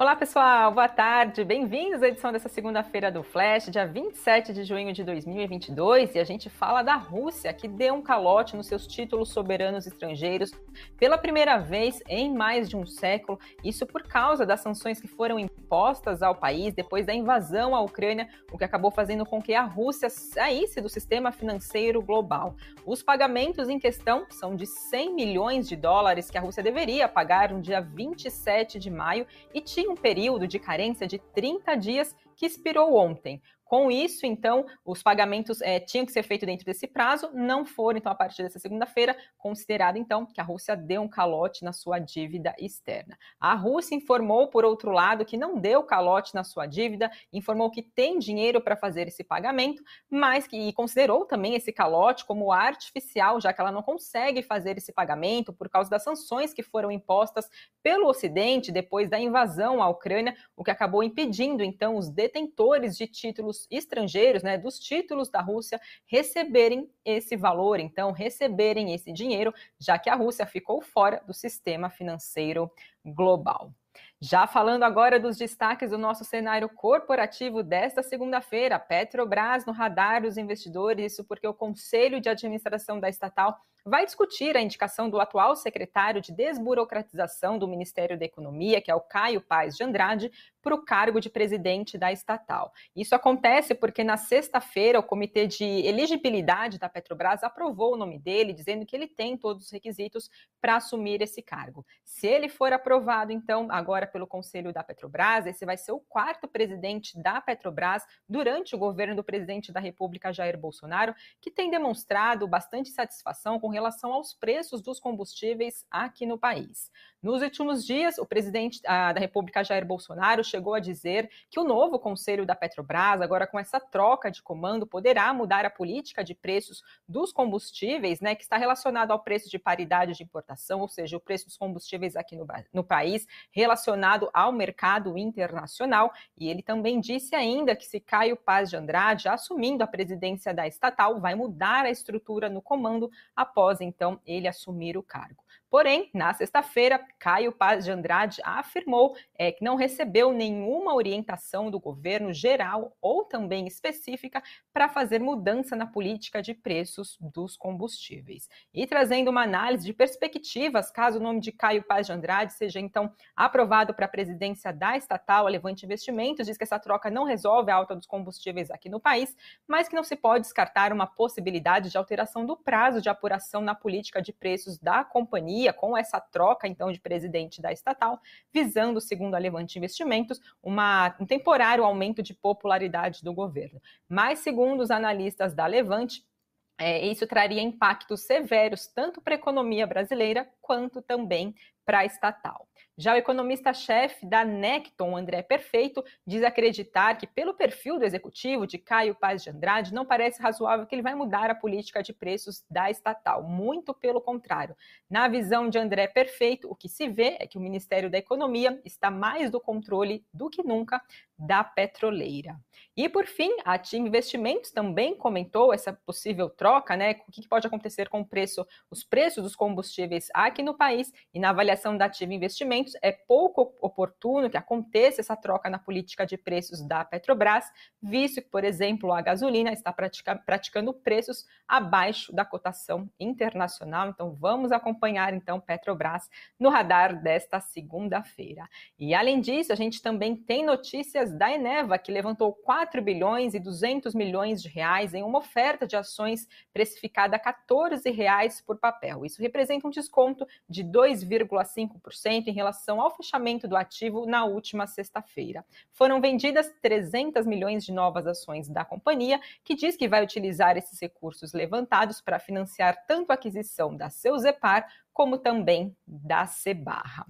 Olá, pessoal, boa tarde, bem-vindos à edição dessa segunda-feira do Flash, dia 27 de junho de 2022, e a gente fala da Rússia, que deu um calote nos seus títulos soberanos estrangeiros pela primeira vez em mais de um século, isso por causa das sanções que foram impostas ao país depois da invasão à Ucrânia, o que acabou fazendo com que a Rússia saísse do sistema financeiro global. Os pagamentos em questão são de 100 milhões de dólares que a Rússia deveria pagar no dia 27 de maio e tinha um período de carência de 30 dias que expirou ontem. Com isso, então, os pagamentos é, tinham que ser feitos dentro desse prazo, não foram, então, a partir dessa segunda-feira, considerado, então, que a Rússia deu um calote na sua dívida externa. A Rússia informou, por outro lado, que não deu calote na sua dívida, informou que tem dinheiro para fazer esse pagamento, mas que considerou também esse calote como artificial, já que ela não consegue fazer esse pagamento por causa das sanções que foram impostas pelo Ocidente depois da invasão à Ucrânia, o que acabou impedindo, então, os detentores de títulos estrangeiros, né, dos títulos da Rússia, receberem esse valor, então receberem esse dinheiro, já que a Rússia ficou fora do sistema financeiro global. Já falando agora dos destaques do nosso cenário corporativo desta segunda-feira, Petrobras no radar dos investidores, isso porque o Conselho de Administração da estatal vai discutir a indicação do atual secretário de desburocratização do Ministério da Economia, que é o Caio Paes de Andrade, para o cargo de presidente da estatal. Isso acontece porque na sexta-feira o Comitê de Elegibilidade da Petrobras aprovou o nome dele, dizendo que ele tem todos os requisitos para assumir esse cargo. Se ele for aprovado, então, agora pelo Conselho da Petrobras, esse vai ser o quarto presidente da Petrobras durante o governo do presidente da República, Jair Bolsonaro, que tem demonstrado bastante satisfação com relação aos preços dos combustíveis aqui no país. Nos últimos dias, o presidente da República, Jair Bolsonaro, chegou a dizer que o novo conselho da Petrobras, agora com essa troca de comando, poderá mudar a política de preços dos combustíveis, né, que está relacionado ao preço de paridade de importação, ou seja, o preço dos combustíveis aqui no, no país, relacionado ao mercado internacional. E ele também disse ainda que se Caio Paz de Andrade, assumindo a presidência da estatal, vai mudar a estrutura no comando após então ele assumir o cargo. Porém, na sexta-feira, Caio Paz de Andrade afirmou é, que não recebeu nenhuma orientação do governo geral ou também específica para fazer mudança na política de preços dos combustíveis. E trazendo uma análise de perspectivas, caso o nome de Caio Paz de Andrade seja então aprovado para a presidência da estatal, a Levante Investimentos diz que essa troca não resolve a alta dos combustíveis aqui no país, mas que não se pode descartar uma possibilidade de alteração do prazo de apuração na política de preços da companhia com essa troca, então, de presidente da estatal, visando, segundo a Levante Investimentos, uma, um temporário aumento de popularidade do governo. Mas, segundo os analistas da Levante, é, isso traria impactos severos tanto para a economia brasileira quanto também para a estatal. Já o economista-chefe da Necton, André Perfeito, diz acreditar que, pelo perfil do executivo de Caio Paz de Andrade, não parece razoável que ele vai mudar a política de preços da estatal. Muito pelo contrário. Na visão de André Perfeito, o que se vê é que o Ministério da Economia está mais do controle do que nunca da petroleira. E por fim, a TIM Investimentos também comentou essa possível troca, né? O que pode acontecer com o preço, os preços dos combustíveis aqui no país e na avaliação da TIM Investimentos é pouco oportuno que aconteça essa troca na política de preços da Petrobras, visto que, por exemplo, a gasolina está pratica praticando preços abaixo da cotação internacional. Então, vamos acompanhar então Petrobras no radar desta segunda-feira. E além disso, a gente também tem notícias da Eneva, que levantou 4 bilhões e 200 milhões de reais em uma oferta de ações precificada a 14 reais por papel. Isso representa um desconto de 2,5% em relação ao fechamento do ativo na última sexta-feira. Foram vendidas 300 milhões de novas ações da companhia, que diz que vai utilizar esses recursos levantados para financiar tanto a aquisição da seu Zepar como também da Cebarra.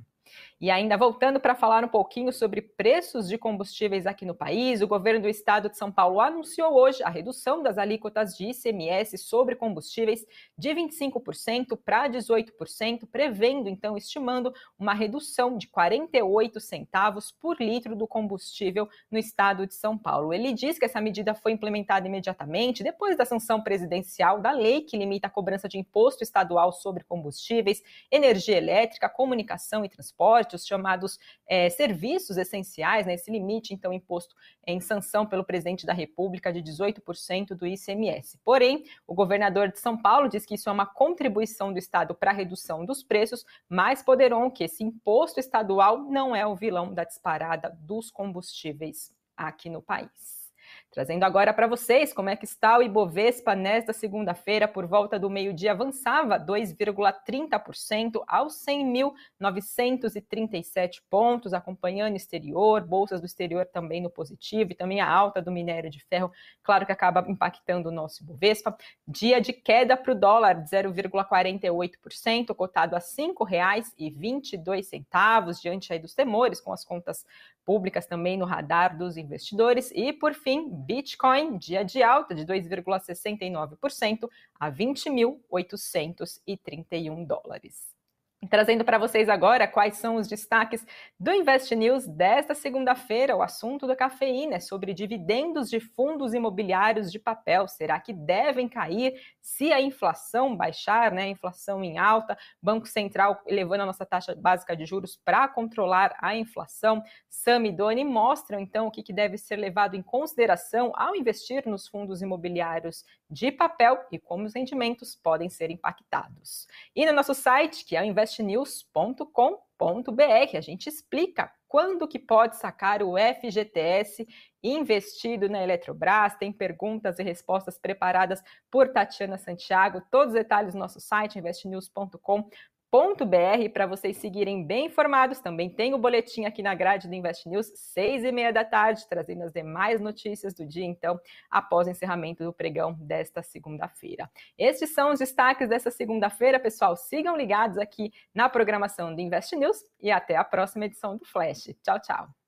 E ainda voltando para falar um pouquinho sobre preços de combustíveis aqui no país, o governo do estado de São Paulo anunciou hoje a redução das alíquotas de ICMS sobre combustíveis de 25% para 18%, prevendo, então, estimando uma redução de 48 centavos por litro do combustível no estado de São Paulo. Ele diz que essa medida foi implementada imediatamente depois da sanção presidencial da lei que limita a cobrança de imposto estadual sobre combustíveis, energia elétrica, comunicação e transporte transporte, os chamados é, serviços essenciais, né, esse limite, então, imposto em sanção pelo presidente da República de 18% do ICMS. Porém, o governador de São Paulo diz que isso é uma contribuição do Estado para a redução dos preços, mas poderão que esse imposto estadual não é o vilão da disparada dos combustíveis aqui no país. Trazendo agora para vocês como é que está o Ibovespa nesta segunda-feira, por volta do meio-dia, avançava 2,30% aos 100.937 pontos, acompanhando exterior, bolsas do exterior também no positivo e também a alta do minério de ferro, claro que acaba impactando o nosso Ibovespa. Dia de queda para o dólar, de 0,48%, cotado a R$ 5,22, diante aí dos temores com as contas públicas também no radar dos investidores. E, por fim, Bitcoin, dia de alta de 2,69% a 20.831 dólares. Trazendo para vocês agora quais são os destaques do Invest News desta segunda-feira. O assunto da cafeína é sobre dividendos de fundos imobiliários de papel. Será que devem cair se a inflação baixar, né? Inflação em alta, Banco Central elevando a nossa taxa básica de juros para controlar a inflação. Sam e Doni mostram então o que, que deve ser levado em consideração ao investir nos fundos imobiliários de papel e como os rendimentos podem ser impactados. E no nosso site, que é o investnews.com.br, a gente explica quando que pode sacar o FGTS investido na Eletrobras. Tem perguntas e respostas preparadas por Tatiana Santiago. Todos os detalhes no nosso site, investnews.com.br br para vocês seguirem bem informados. Também tem o boletim aqui na grade do Invest News, seis e meia da tarde, trazendo as demais notícias do dia, então, após o encerramento do pregão desta segunda-feira. Estes são os destaques dessa segunda-feira, pessoal. Sigam ligados aqui na programação do Invest News e até a próxima edição do Flash. Tchau, tchau.